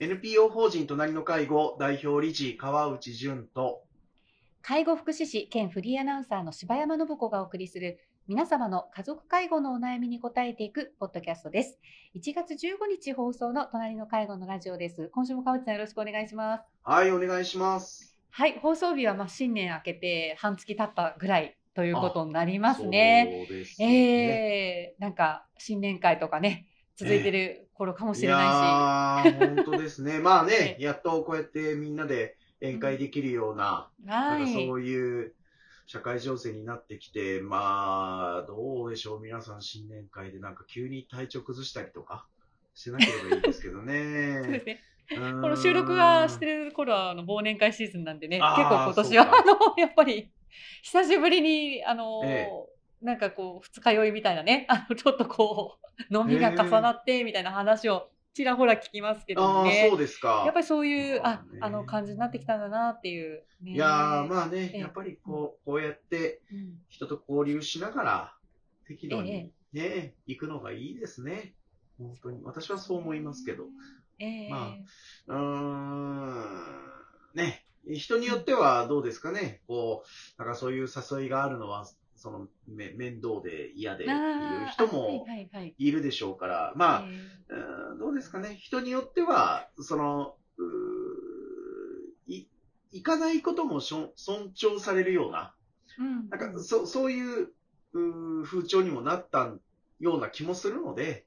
NPO 法人隣の介護代表理事川内淳と介護福祉士兼フリーアナウンサーの柴山信子がお送りする皆様の家族介護のお悩みに答えていくポッドキャストです。1月15日放送の隣の介護のラジオです。今週も川内さんよろしくお願いします。はいお願いしますはい、放送日はまあ新年明けて半月経ったぐらいということになりますね。そうですねえー、なんか新年会とかね、続いてる頃かもしれないいやー本当ですね。まあねえやっとこうやってみんなで宴会できるような,、し、はい。なんかそういう社会情勢になってきてまあどうでしょう皆さん新年会でなんか急に体調崩したりとかしてなければいいですけど そうですねね。ここの収録がしてる頃はあの忘年会シーズンなんでね、結構今年はあのやっぱり久しぶりにあの、えなんかこう二日酔いみたいなね、あのちょっとこう飲みが重なってみたいな話をちらほら聞きますけどああねそう。ですかやっぱりそういうあまあねあの感じになってきたんだなっていう、ね。いやーまあね、ええやっぱりこうこうやってうん人と交流しながら適度えにね、行くのがいいですね。本当に。私はそう思いますけど。ええまうーん、ね、人によってはどうですかね。こう、なんかそういう誘いがあるのは、その、め面倒で嫌でっていう人もはいはいはい。いるでしょうから、まあ、えうーんどうですかね。人によっては、その、い、行かないこともしょ尊重されるような、えうんなんか、そそういううー風潮にもなったような気もするので、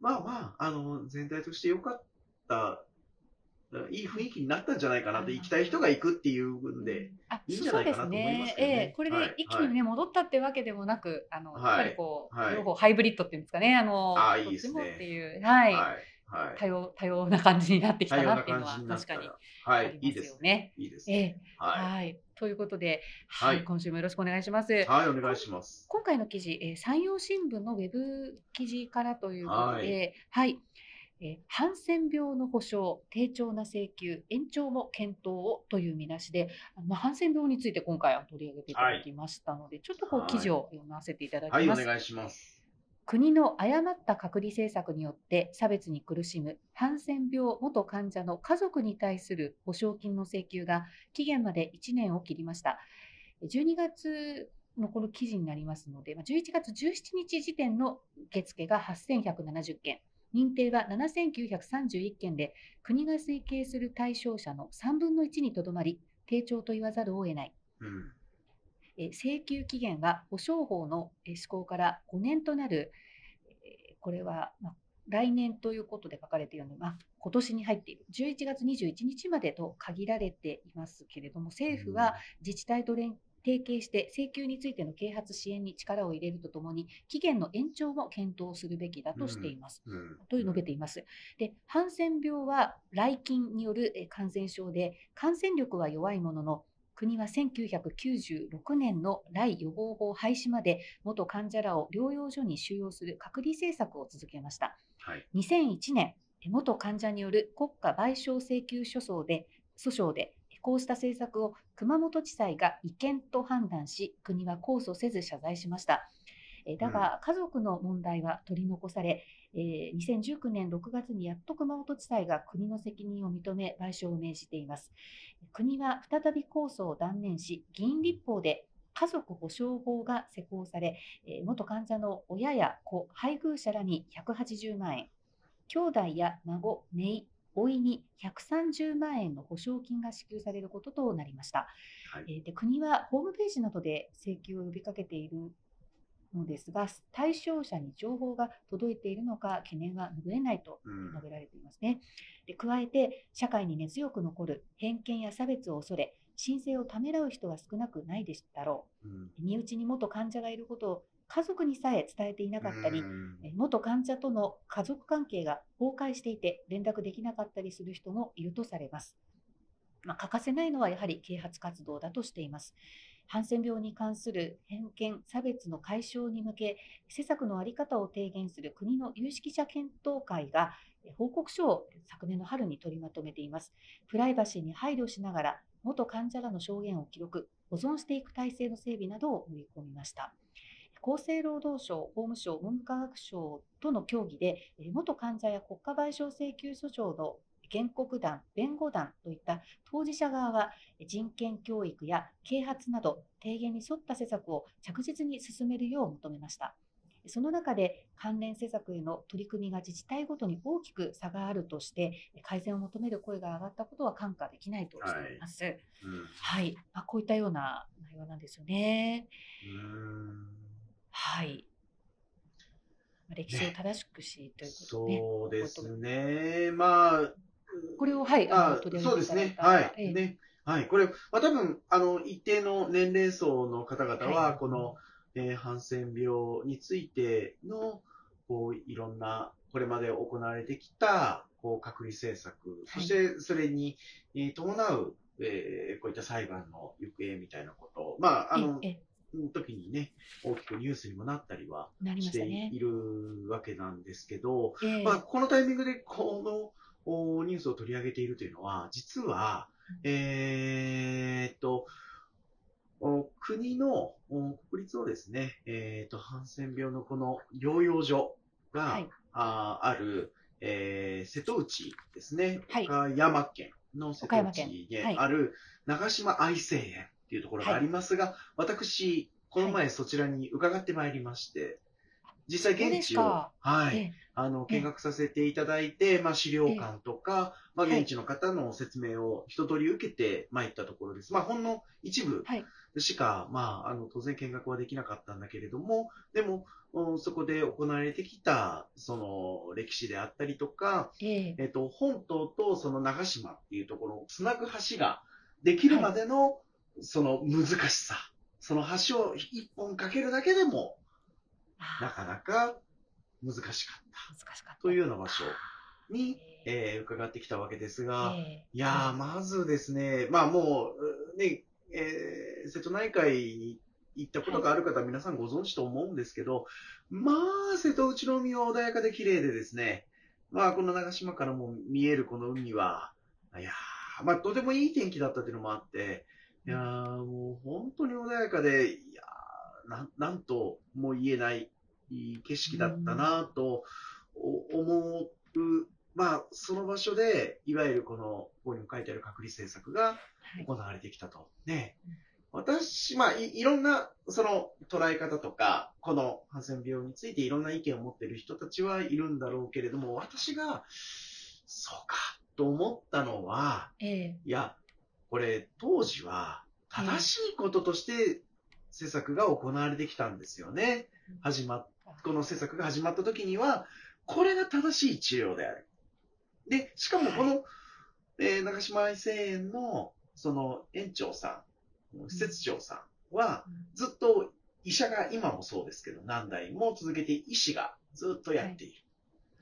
まあまあ、あの、全体として良かった、いい雰囲気になったんじゃないかなって、あー行きたい人が行くっていうんで、あいいんじゃないかなと思いますけどねそうですええこれではい一気にね、戻ったってわけでもなく、あの、はいやっぱりこう、はい両方ハイブリッドっていうんですかね、あの、あいいですねもっていう、はい、はい。はい。多様、多様な感じになってきたななっていうのは確かにあり、まいいですすよね。ね。いいですえね。えははい。ということで、ははいい、今週もよろしくお願いします。い。はい、お願いします。今回の記事、えー山陽新聞のウェブ記事からということで、はい、えーハンセン病の保障、低調な請求、延長も検討をという見出しで、あのまあ、ハンセン病について今回は取り上げていただきましたので、ちょっとこうはい記事を読ませていただきはい、ます。お願いします。国の誤った隔離政策によって差別に苦しむハンセン病元患者の家族に対する保証金の請求が期限まで1年を切りました。12月のこの記事になりますので、まあ11月17日時点の受付が8170件、認定は7931件で、国が推計する対象者の3分の1にとどまり、低調と言わざるを得ない。うん。えー請求期限は保証法のえー施行から5年となる、えーこれは、まあ、来年ということで書かれているので、まあ、今年に入っている11月21日までと限られていますけれども、政府は自治体と連提携して請求についての啓発支援に力を入れるとともに、期限の延長も検討するべきだとしています。うん、うんという述べています。で、ハンセン病は来菌によるえー感染症で、感染力は弱いものの、国は1996年の来予防法廃止まで元患者らを療養所に収容する隔離政策を続けました。はい。2001年、え元患者による国家賠償請求訴訟で、訴訟で、こうした政策を熊本地裁が違憲と判断し、国は控訴せず謝罪しました。えだが、家族の問題は取り残され、えー2019年6月にやっと熊本地裁が国の責任を認め賠償を命じています。国は再び控訴を断念し、議員立法で家族保障法が施行され、えー元患者の親や子、配偶者らに180万円、兄弟や孫、姪、甥に130万円の保証金が支給されることとなりました。はいえーで国はホームページなどで請求を呼びかけているのですが、対象者に情報が届いているのか懸念は拭えないとうん述べられていますね。で加えて、社会に根強く残る偏見や差別を恐れ、申請をためらう人は少なくないでだろうんう。身内に元患者がいることを家族にさえ伝えていなかったり元患者との家族関係が崩壊していて連絡できなかったりする人もいるとされます。まあ、欠かせないのはやはり啓発活動だとしています。ハンセン病に関する偏見、差別の解消に向け、施策の在り方を提言する国の有識者検討会がえ報告書を昨年の春に取りまとめています。プライバシーに配慮しながら、元患者らの証言を記録、保存していく体制の整備などを盛り込みました。厚生労働省、法務省、文部科学省との協議で、えー元患者や国家賠償請求訴訟の原告団、弁護団といった当事者側は人権教育や啓発など提言に沿った施策を着実に進めるよう求めました。その中で関連施策への取り組みが自治体ごとに大きく差があるとして、改善を求める声が上がったことは看過できないとしています。はい、うんまあ、こういったような内容なんですよね。はい。まあ歴史を正しくし、ということで、ね。そうですね。まあ、これを、はい、あのあそうですね。はい。ええね。はい。これ、まあ、多分、あの、一定の年齢層の方々はは、この、えーハンセン病についての、こう、いろんな、これまで行われてきた、こう、隔離政策、そして、それに、えー伴う、えーこういった裁判の行方みたいなことを、まあ、あの、ええ時にね、大きくニュースにもなったりはししてい。るわけなんですけど、ええ。まあ、このタイミングでこのおニュースを取り上げているというのは、実は、えーっと、お国のお国立のですね、えーっと、ハンセン病のこの療養所が、はい。あある、えー瀬戸内ですね、はい。岡山県の瀬戸内県。にはい。ある長島愛生園っていうところがありますが、私、この前そちらに伺ってまいりまして、実際現地を、はい、ええ。あの、ええ。見学させていただいて、まあ、資料館とか、まあ、はい。現地の方の説明を一通り受けて参ったところです。まあ、ほんの一部はい。しか、まあ、あの、当然見学はできなかったんだけれども、でも、おそこで行われてきた、その、歴史であったりとか、ええ。えっと、本島とその長島っていうところをつなぐ橋ができるまでの、その難しさ、その橋を一本かけるだけでも、あなかなか難しかった。というような場所に、ええー伺ってきたわけですが、えいやー、まずですね、まあもう、ね、えー瀬戸内海に行ったことがある方は皆さんご存知と思うんですけど、まあ、瀬戸内の海は穏やかで綺麗でですね、まあ、この長島からも見えるこの海は、いやー、まあ、とてもいい天気だったっていうのもあって、いやー、もう本当に穏やかで、いやー、なんなんとも言えないいい景色だったなとお思う、まあ、その場所で、いわゆるこの、ここにも書いてある隔離政策がはい行われてきたと。ねうん。私、まあい、いろんな、その、捉え方とか、このハンセン病についていろんな意見を持っている人たちはいるんだろうけれども、私が、そうか、と思ったのは、ええいや、これ、当時は、正しいこととして、施策が行われてきたんですよね。始まっこの施策が始まった時には、これが正しい治療である。で、しかもこの、えー長島愛生園の、その園長さん、施設長さんは、ずっと医者が今もそうですけど、何代も続けて医師がずっとやっている。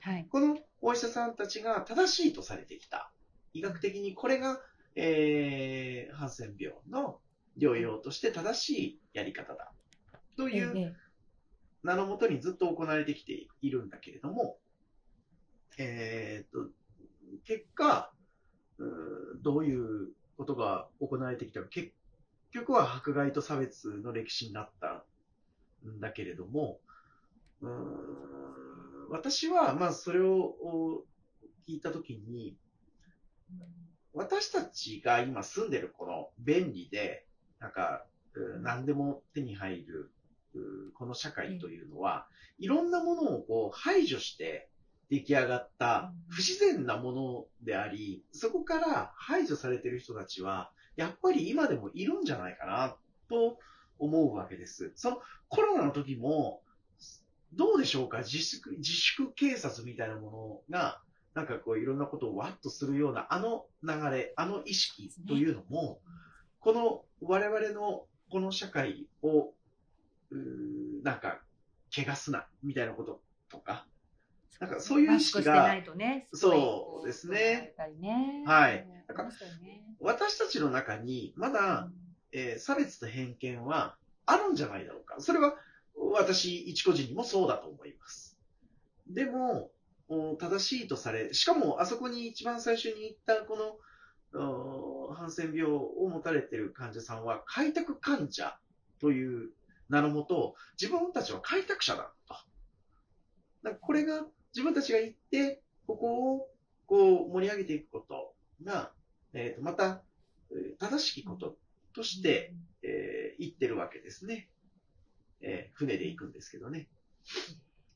はい。このお医者さんたちが正しいとされてきた。医学的にこれが、えー、ハンセン病の療養として正しいやり方だ。という、ええ名のもとにずっと行われてきているんだけれども、えーっと、結果、うーどういうことが行われてきたか、結局は迫害と差別の歴史になったんだけれども、うーん私は、まあ、それをお聞いたときに、私たちが今住んでるこの便利で、なんか、う何でも手に入る、うこの社会というのは、いろんなものをこう排除して出来上がった不自然なものであり、そこから排除されている人たちは、やっぱり今でもいるんじゃないかな、と思うわけです。そのコロナの時も、どうでしょうか？自粛、自粛警察みたいなものが、なんかこういろんなことをワッとするようなあの流れ、あの意識というのも、この我々のこの社会を、うーなんか、怪我すな、みたいなこととか、なんかそういう意識がね。そうですね。ね。はいありましたよね。私たちの中にまだ、えー差別と偏見はあるんじゃないだろうか。それは私一個人にもそうだと思います。でも、お正しいとされ、しかもあそこに一番最初に行ったこの、ハンセン病を持たれている患者さんは開拓患者という名のもと、自分たちは開拓者だと。だかこれが自分たちが行って、ここをこう盛り上げていくことが、えー、とまた、正しきこととして、えー行ってるわけですね。えー船で行くんですけどね。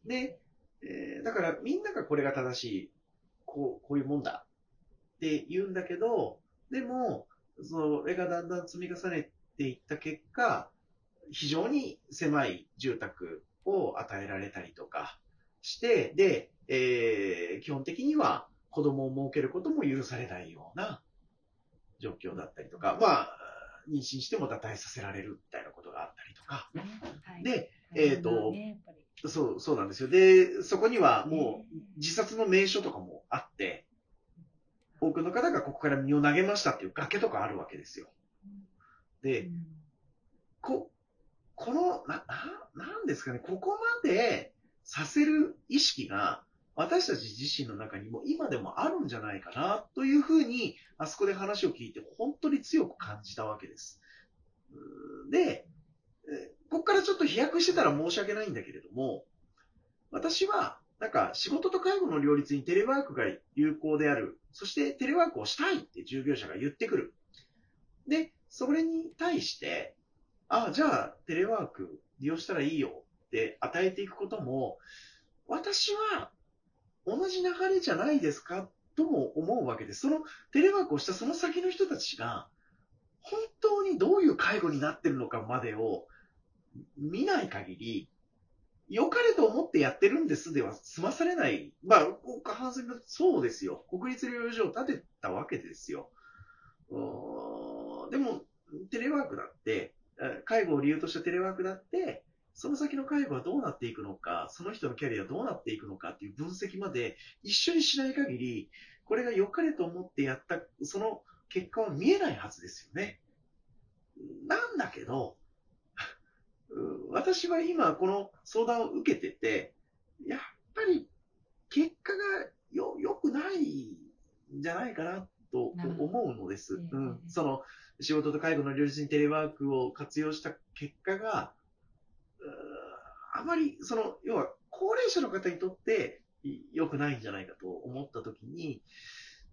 で、えーだからみんながこれが正しい、こう、こういうもんだって言うんだけど、でも、それがだんだん積み重ねていった結果、非常に狭い住宅を与えられたりとかして、で、えー基本的には子供を設けることも許されないような状況だったりとか、まあ、妊娠しても堕胎させられるみたいなことがあったりとか。はい、で、えーとねそう、そうなんですよ。で、そこにはもう自殺の名所とかもあって、多くの方がここから身を投げましたっていう崖とかあるわけですよ。で、こ、この、な、な、なんですかね、ここまでさせる意識が私たち自身の中にも今でもあるんじゃないかなというふうに、あそこで話を聞いて本当に強く感じたわけです。で、えここからちょっと飛躍してたら申し訳ないんだけれども、私は、なんか仕事と介護の両立にテレワークが有効である。そしてテレワークをしたいって従業者が言ってくる。で、それに対して、ああ、じゃあテレワーク利用したらいいよって与えていくことも、私は同じ流れじゃないですかとも思うわけで。そのテレワークをしたその先の人たちが、本当にどういう介護になってるのかまでを見ない限り、良かれと思ってやってるんですでは済まされない。まあ、過半数がそうですよ。国立療養所を建てたわけですよ。でも、テレワークだって、介護を理由としたテレワークだって、その先の介護はどうなっていくのか、その人のキャリアはどうなっていくのかっていう分析まで一緒にしない限り、これが良かれと思ってやった、その結果は見えないはずですよね。なんだけど、私は今この相談を受けてて、やっぱり結果がよ良くないんじゃないかなと思うのです。ええうん、その仕事と介護の両立にテレワークを活用した結果が、あまりその、要は高齢者の方にとってい良くないんじゃないかと思ったときに、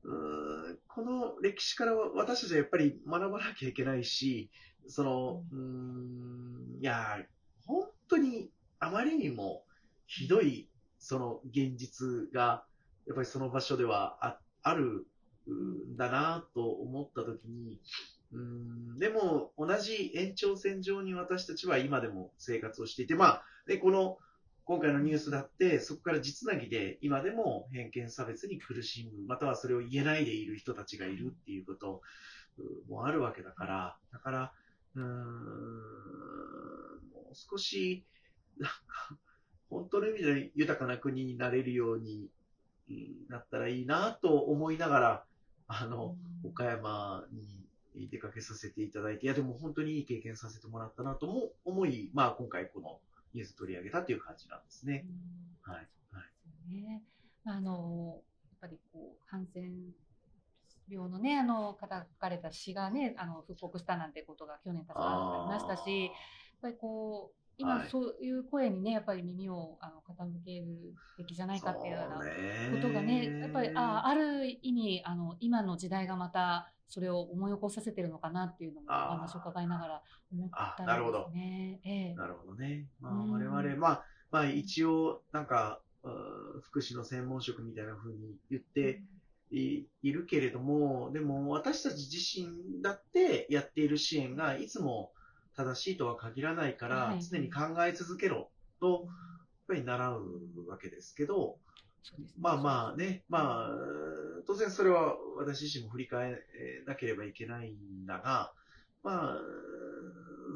うーんこの歴史からは私たちはやっぱり学ばなきゃいけないし、その、うーん、いや、本当にあまりにもひどい、その現実が、やっぱりその場所ではああるんだなと思ったときに、うん、でも同じ延長線上に私たちは今でも生活をしていて、まあ、で、この、今回のニュースだって、そこから実なぎで今でも偏見差別に苦しむ、またはそれを言えないでいる人たちがいるっていうこともあるわけだから、だから、うーん、う少し、なんか、本当の意味で豊かな国になれるようにうんなったらいいなと思いながら、あの、岡山に出かけさせていただいて、いや、でも本当にいい経験させてもらったなとも思い、まあ今回このニュース取り上げたという感じなんですね。はい。はい。ね、あのやっぱりこうハンセン病のねあの書かれた詩がねあの復刻したなんてことが去年確かありましたし、ぱりこう今はい。そういう声にねやっぱり耳をあの傾けるべきじゃないかっていうようなことがねやっぱりあある意味あの今の時代がまたそれを思い起こさせてるのかなっていうのもお話を伺いながら思ったあなるほど。んですね。ええ。なるほどね。まあ、うん。我々、まあ、まあ、一応、なんか、福祉の専門職みたいな風に言っていいるけれども、でも私たち自身だってやっている支援がいつも正しいとは限らないから、はい常に考え続けろと、やっぱり習うわけですけど、ねまあまあね、まあ、当然それは私自身も振り返らなければいけないんだが、まあ、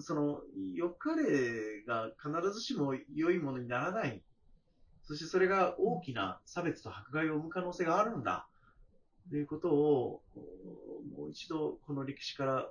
その、良かれが必ずしも良いものにならない。そしてそれが大きな差別と迫害を生む可能性があるんだ。ということを、もう一度この歴史から